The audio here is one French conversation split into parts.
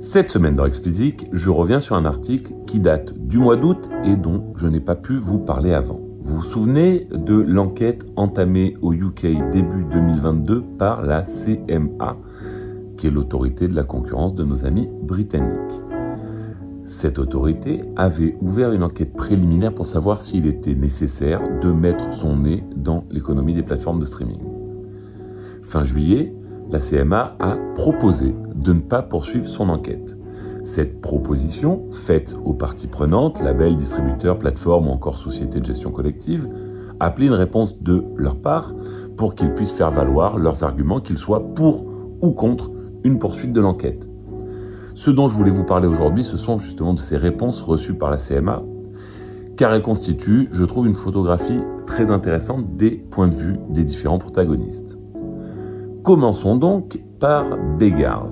Cette semaine dans Explicit, je reviens sur un article qui date du mois d'août et dont je n'ai pas pu vous parler avant. Vous vous souvenez de l'enquête entamée au UK début 2022 par la CMA, qui est l'autorité de la concurrence de nos amis britanniques. Cette autorité avait ouvert une enquête préliminaire pour savoir s'il était nécessaire de mettre son nez dans l'économie des plateformes de streaming. Fin juillet, la CMA a proposé de ne pas poursuivre son enquête. Cette proposition, faite aux parties prenantes, labels, distributeurs, plateformes ou encore sociétés de gestion collective, appelait une réponse de leur part pour qu'ils puissent faire valoir leurs arguments, qu'ils soient pour ou contre une poursuite de l'enquête. Ce dont je voulais vous parler aujourd'hui, ce sont justement de ces réponses reçues par la CMA, car elles constituent, je trouve, une photographie très intéressante des points de vue des différents protagonistes. Commençons donc par Beggars,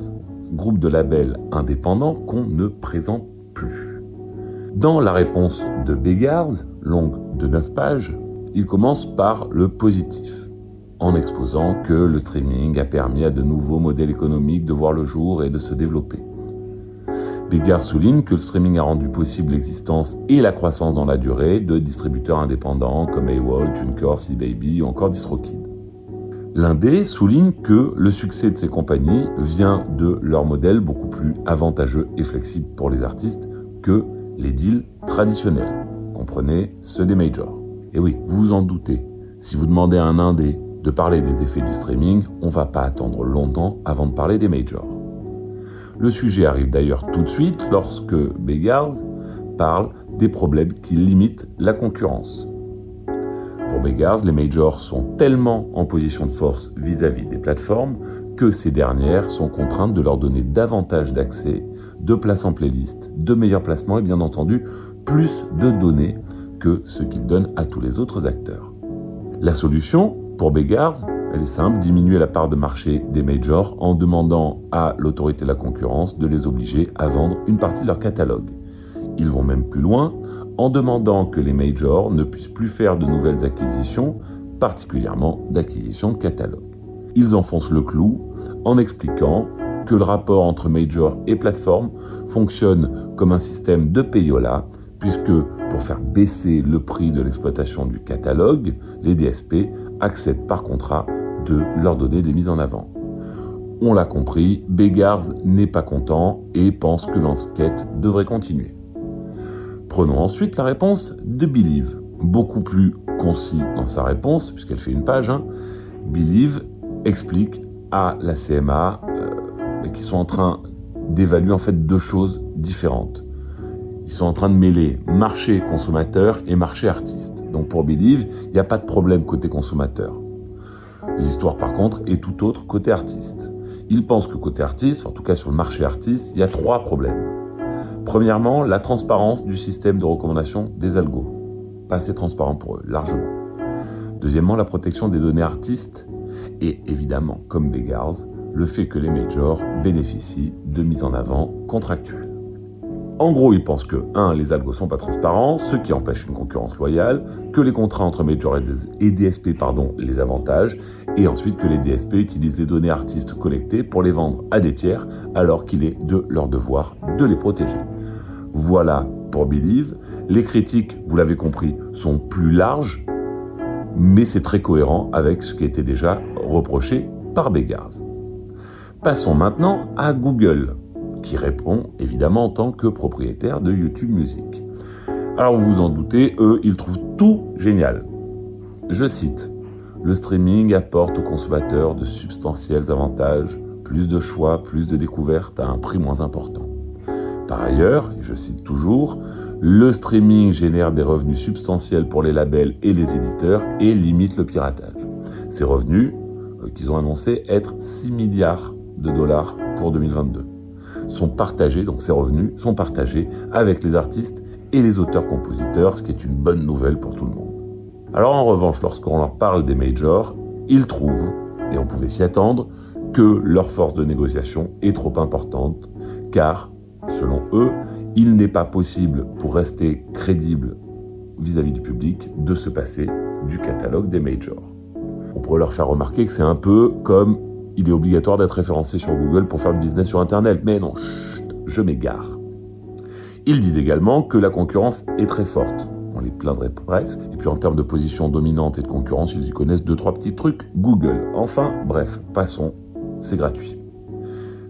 groupe de labels indépendants qu'on ne présente plus. Dans la réponse de Beggars, longue de 9 pages, il commence par le positif, en exposant que le streaming a permis à de nouveaux modèles économiques de voir le jour et de se développer. Beggars souligne que le streaming a rendu possible l'existence et la croissance dans la durée de distributeurs indépendants comme AWOL, TuneCore, C-Baby ou encore DistroKid. L'Indé souligne que le succès de ces compagnies vient de leur modèle beaucoup plus avantageux et flexible pour les artistes que les deals traditionnels. Comprenez ceux des majors. Et oui, vous vous en doutez, si vous demandez à un Indé de parler des effets du streaming, on va pas attendre longtemps avant de parler des majors. Le sujet arrive d'ailleurs tout de suite lorsque Beggars parle des problèmes qui limitent la concurrence. Pour Beggars, les majors sont tellement en position de force vis-à-vis des plateformes que ces dernières sont contraintes de leur donner davantage d'accès, de places en playlist, de meilleurs placements et bien entendu plus de données que ce qu'ils donnent à tous les autres acteurs. La solution pour Beggars, elle est simple, diminuer la part de marché des majors en demandant à l'autorité de la concurrence de les obliger à vendre une partie de leur catalogue. Ils vont même plus loin en demandant que les majors ne puissent plus faire de nouvelles acquisitions, particulièrement d'acquisitions de catalogue. Ils enfoncent le clou en expliquant que le rapport entre major et plateforme fonctionne comme un système de payola, puisque pour faire baisser le prix de l'exploitation du catalogue, les DSP acceptent par contrat de leur donner des mises en avant. On l'a compris, Beggars n'est pas content et pense que l'enquête devrait continuer. Prenons ensuite la réponse de Believe. Beaucoup plus concis dans sa réponse, puisqu'elle fait une page. Hein. Believe explique à la CMA euh, qu'ils sont en train d'évaluer en fait deux choses différentes. Ils sont en train de mêler marché consommateur et marché artiste. Donc pour Believe, il n'y a pas de problème côté consommateur. L'histoire par contre est tout autre côté artiste. Ils pensent que côté artiste, en tout cas sur le marché artiste, il y a trois problèmes. Premièrement, la transparence du système de recommandation des algos. Pas assez transparent pour eux, largement. Deuxièmement, la protection des données artistes. Et évidemment, comme Beggars, le fait que les majors bénéficient de mise en avant contractuelle. En gros, ils pensent que 1. les algos sont pas transparents, ce qui empêche une concurrence loyale, que les contrats entre majors et DSP pardon, les avantagent, et ensuite que les DSP utilisent les données artistes collectées pour les vendre à des tiers, alors qu'il est de leur devoir de les protéger. Voilà pour Believe. Les critiques, vous l'avez compris, sont plus larges, mais c'est très cohérent avec ce qui était déjà reproché par Beggars. Passons maintenant à Google qui répond évidemment en tant que propriétaire de YouTube Music. Alors vous vous en doutez, eux, ils trouvent tout génial. Je cite, Le streaming apporte aux consommateurs de substantiels avantages, plus de choix, plus de découvertes à un prix moins important. Par ailleurs, je cite toujours, le streaming génère des revenus substantiels pour les labels et les éditeurs et limite le piratage. Ces revenus, euh, qu'ils ont annoncé être 6 milliards de dollars pour 2022 sont partagés, donc ces revenus sont partagés avec les artistes et les auteurs-compositeurs, ce qui est une bonne nouvelle pour tout le monde. Alors en revanche, lorsqu'on leur parle des majors, ils trouvent, et on pouvait s'y attendre, que leur force de négociation est trop importante, car, selon eux, il n'est pas possible pour rester crédible vis-à-vis du public de se passer du catalogue des majors. On pourrait leur faire remarquer que c'est un peu comme il est obligatoire d'être référencé sur Google pour faire du business sur Internet. Mais non, je m'égare. Ils disent également que la concurrence est très forte. On les plaindrait presque. Et puis en termes de position dominante et de concurrence, ils y connaissent deux, trois petits trucs. Google. Enfin, bref, passons. C'est gratuit.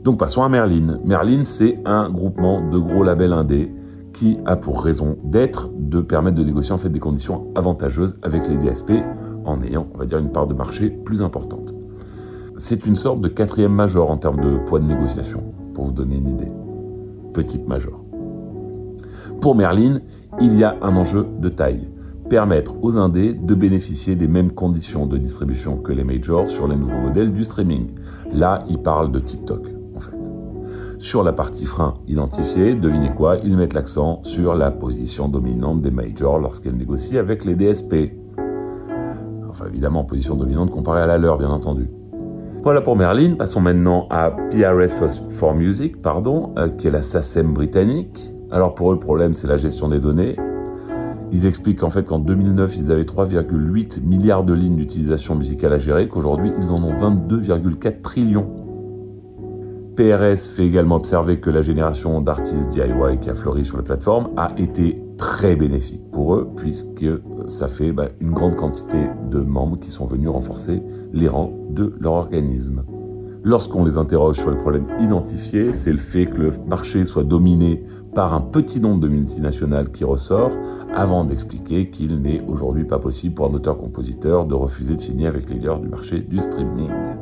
Donc passons à Merlin. Merlin, c'est un groupement de gros labels indés qui a pour raison d'être de permettre de négocier en fait des conditions avantageuses avec les DSP en ayant, on va dire, une part de marché plus importante. C'est une sorte de quatrième major en termes de poids de négociation, pour vous donner une idée. Petite major. Pour Merlin, il y a un enjeu de taille. Permettre aux indés de bénéficier des mêmes conditions de distribution que les majors sur les nouveaux modèles du streaming. Là, il parle de TikTok. Sur la partie frein identifiée, devinez quoi Ils mettent l'accent sur la position dominante des majors lorsqu'elles négocient avec les DSP. Enfin, évidemment, position dominante comparée à la leur, bien entendu. Voilà pour Merlin. Passons maintenant à PRS for Music, pardon, euh, qui est la SACEM britannique. Alors pour eux, le problème, c'est la gestion des données. Ils expliquent qu'en fait qu'en 2009, ils avaient 3,8 milliards de lignes d'utilisation musicale à gérer, qu'aujourd'hui, ils en ont 22,4 trillions. PRS fait également observer que la génération d'artistes DIY qui a fleuri sur la plateforme a été très bénéfique pour eux, puisque ça fait bah, une grande quantité de membres qui sont venus renforcer les rangs de leur organisme. Lorsqu'on les interroge sur les problèmes identifiés, c'est le fait que le marché soit dominé par un petit nombre de multinationales qui ressort, avant d'expliquer qu'il n'est aujourd'hui pas possible pour un auteur-compositeur de refuser de signer avec les leaders du marché du streaming.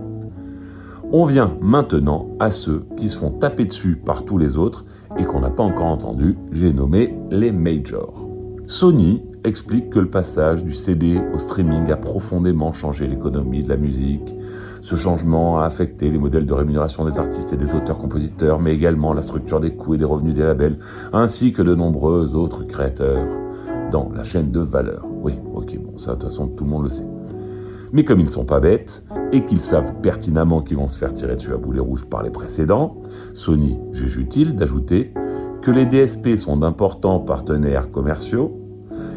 On vient maintenant à ceux qui se font taper dessus par tous les autres et qu'on n'a pas encore entendu, j'ai nommé les majors. Sony explique que le passage du CD au streaming a profondément changé l'économie de la musique. Ce changement a affecté les modèles de rémunération des artistes et des auteurs-compositeurs, mais également la structure des coûts et des revenus des labels, ainsi que de nombreux autres créateurs dans la chaîne de valeur. Oui, ok, bon, ça de toute façon tout le monde le sait. Mais comme ils ne sont pas bêtes, et qu'ils savent pertinemment qu'ils vont se faire tirer dessus à boulet rouge par les précédents, Sony juge utile d'ajouter que les DSP sont d'importants partenaires commerciaux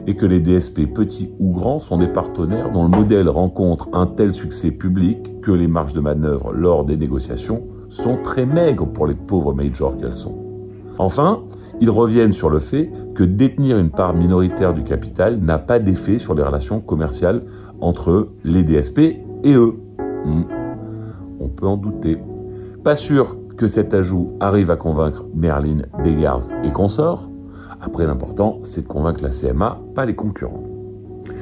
et que les DSP petits ou grands sont des partenaires dont le modèle rencontre un tel succès public que les marges de manœuvre lors des négociations sont très maigres pour les pauvres majors qu'elles sont. Enfin, ils reviennent sur le fait que détenir une part minoritaire du capital n'a pas d'effet sur les relations commerciales entre les DSP et eux. Hmm. On peut en douter. Pas sûr que cet ajout arrive à convaincre Merlin, Begars et consorts. Après, l'important, c'est de convaincre la CMA, pas les concurrents.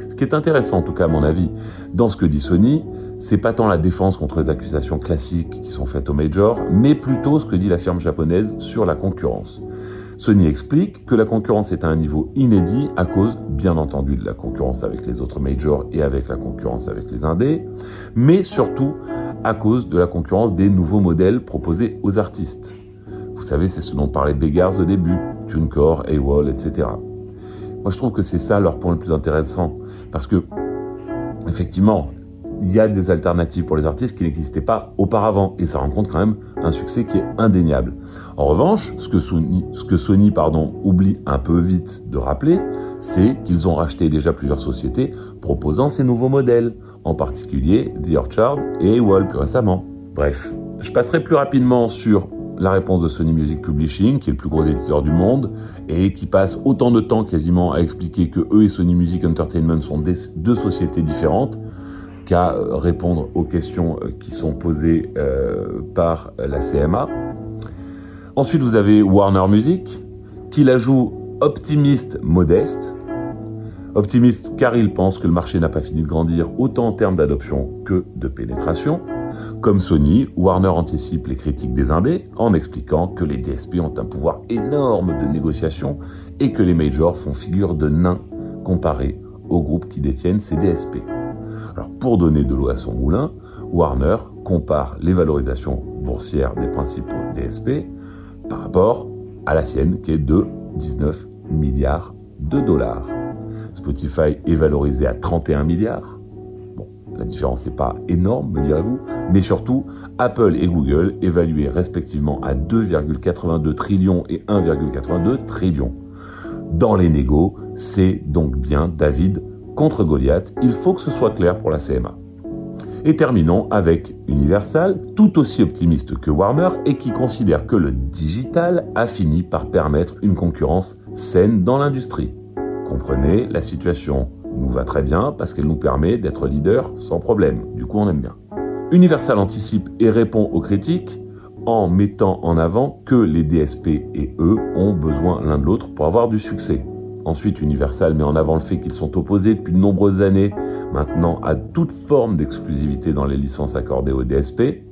Ce qui est intéressant, en tout cas à mon avis, dans ce que dit Sony, c'est pas tant la défense contre les accusations classiques qui sont faites aux majors, mais plutôt ce que dit la firme japonaise sur la concurrence. Sony explique que la concurrence est à un niveau inédit à cause, bien entendu, de la concurrence avec les autres majors et avec la concurrence avec les indés, mais surtout à cause de la concurrence des nouveaux modèles proposés aux artistes. Vous savez, c'est ce dont parlait Beggars au début, TuneCore, AWOL, etc. Moi, je trouve que c'est ça leur point le plus intéressant, parce que, effectivement, il y a des alternatives pour les artistes qui n'existaient pas auparavant. Et ça rencontre quand même un succès qui est indéniable. En revanche, ce que Sony, oublie un peu vite de rappeler, c'est qu'ils ont racheté déjà plusieurs sociétés proposant ces nouveaux modèles, en particulier The Orchard et Wall plus récemment. Bref, je passerai plus rapidement sur la réponse de Sony Music Publishing, qui est le plus gros éditeur du monde, et qui passe autant de temps quasiment à expliquer que eux et Sony Music Entertainment sont deux sociétés différentes qu'à répondre aux questions euh, qui sont posées euh, par la CMA. Ensuite, vous avez Warner Music, qui la joue optimiste modeste. Optimiste car il pense que le marché n'a pas fini de grandir autant en termes d'adoption que de pénétration. Comme Sony, Warner anticipe les critiques des indés en expliquant que les DSP ont un pouvoir énorme de négociation et que les majors font figure de nains comparés aux groupes qui détiennent ces DSP. Alors pour donner de l'eau à son moulin, Warner compare les valorisations boursières des principaux DSP par rapport à la sienne qui est de 19 milliards de dollars. Spotify est valorisé à 31 milliards. Bon, la différence n'est pas énorme, me direz-vous, mais surtout, Apple et Google évalués respectivement à 2,82 trillions et 1,82 trillions. Dans les négos, c'est donc bien David contre Goliath, il faut que ce soit clair pour la CMA. Et terminons avec Universal, tout aussi optimiste que Warner et qui considère que le digital a fini par permettre une concurrence saine dans l'industrie. Comprenez, la situation nous va très bien parce qu'elle nous permet d'être leader sans problème. Du coup, on aime bien. Universal anticipe et répond aux critiques en mettant en avant que les DSP et eux ont besoin l'un de l'autre pour avoir du succès. Ensuite, Universal met en avant le fait qu'ils sont opposés depuis de nombreuses années maintenant à toute forme d'exclusivité dans les licences accordées aux DSP.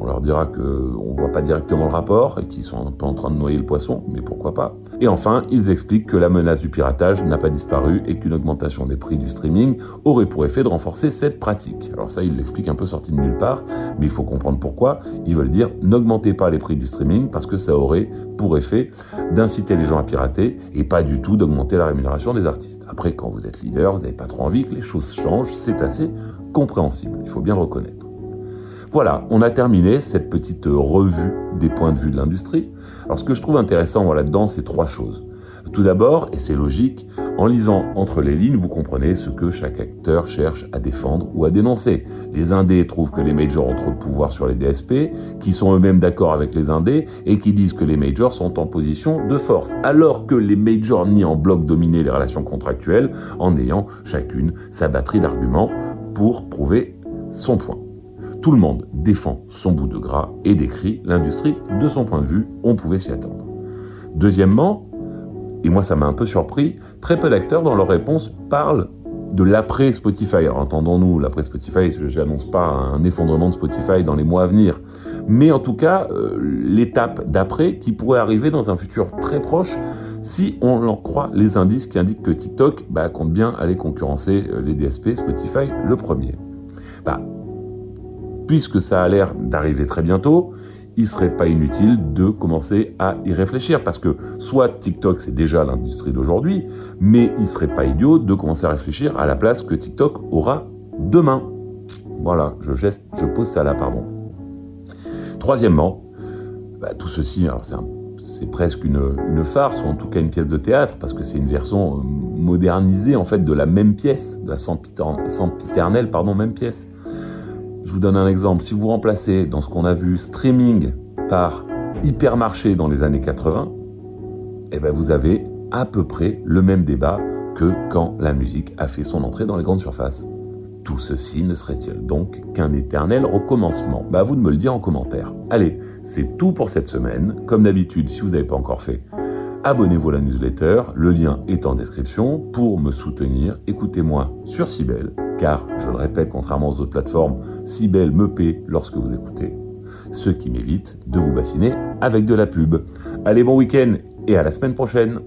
On leur dira qu'on ne voit pas directement le rapport et qu'ils sont un peu en train de noyer le poisson, mais pourquoi pas. Et enfin, ils expliquent que la menace du piratage n'a pas disparu et qu'une augmentation des prix du streaming aurait pour effet de renforcer cette pratique. Alors ça, ils l'expliquent un peu sorti de nulle part, mais il faut comprendre pourquoi. Ils veulent dire n'augmentez pas les prix du streaming parce que ça aurait pour effet d'inciter les gens à pirater et pas du tout d'augmenter la rémunération des artistes. Après, quand vous êtes leader, vous n'avez pas trop envie que les choses changent, c'est assez compréhensible, il faut bien reconnaître. Voilà, on a terminé cette petite revue des points de vue de l'industrie. Alors ce que je trouve intéressant là-dedans, c'est trois choses. Tout d'abord, et c'est logique, en lisant entre les lignes, vous comprenez ce que chaque acteur cherche à défendre ou à dénoncer. Les indés trouvent que les majors ont trop de pouvoir sur les DSP, qui sont eux-mêmes d'accord avec les indés et qui disent que les majors sont en position de force, alors que les majors nient en bloc dominer les relations contractuelles en ayant chacune sa batterie d'arguments pour prouver son point. Tout le monde défend son bout de gras et décrit l'industrie de son point de vue, on pouvait s'y attendre. Deuxièmement, et moi ça m'a un peu surpris, très peu d'acteurs dans leurs réponses parlent de l'après Spotify. Alors entendons-nous, l'après Spotify, je n'annonce pas un effondrement de Spotify dans les mois à venir, mais en tout cas euh, l'étape d'après qui pourrait arriver dans un futur très proche si on en croit les indices qui indiquent que TikTok bah, compte bien aller concurrencer euh, les DSP, Spotify le premier. Bah, puisque ça a l'air d'arriver très bientôt, il serait pas inutile de commencer à y réfléchir parce que soit TikTok c'est déjà l'industrie d'aujourd'hui, mais il serait pas idiot de commencer à réfléchir à la place que TikTok aura demain. Voilà, je geste, je pose ça là, pardon. Troisièmement, bah, tout ceci, alors c'est presque une, une, farce, ou en tout cas une pièce de théâtre, parce que c'est une version euh, modernisée en fait de la même pièce, de la sempiternelle, pardon, même pièce. Je vous donne un exemple. Si vous remplacez dans ce qu'on a vu streaming par hypermarché dans les années 80, eh ben vous avez à peu près le même débat que quand la musique a fait son entrée dans les grandes surfaces. Tout ceci ne serait-il donc qu'un éternel recommencement Bah vous de me le dire en commentaire. Allez, c'est tout pour cette semaine. Comme d'habitude, si vous n'avez pas encore fait, abonnez-vous à la newsletter, le lien est en description. Pour me soutenir, écoutez-moi sur Cybelle, car, je le répète, contrairement aux autres plateformes, Cybelle me paie lorsque vous écoutez, ce qui m'évite de vous bassiner avec de la pub. Allez, bon week-end et à la semaine prochaine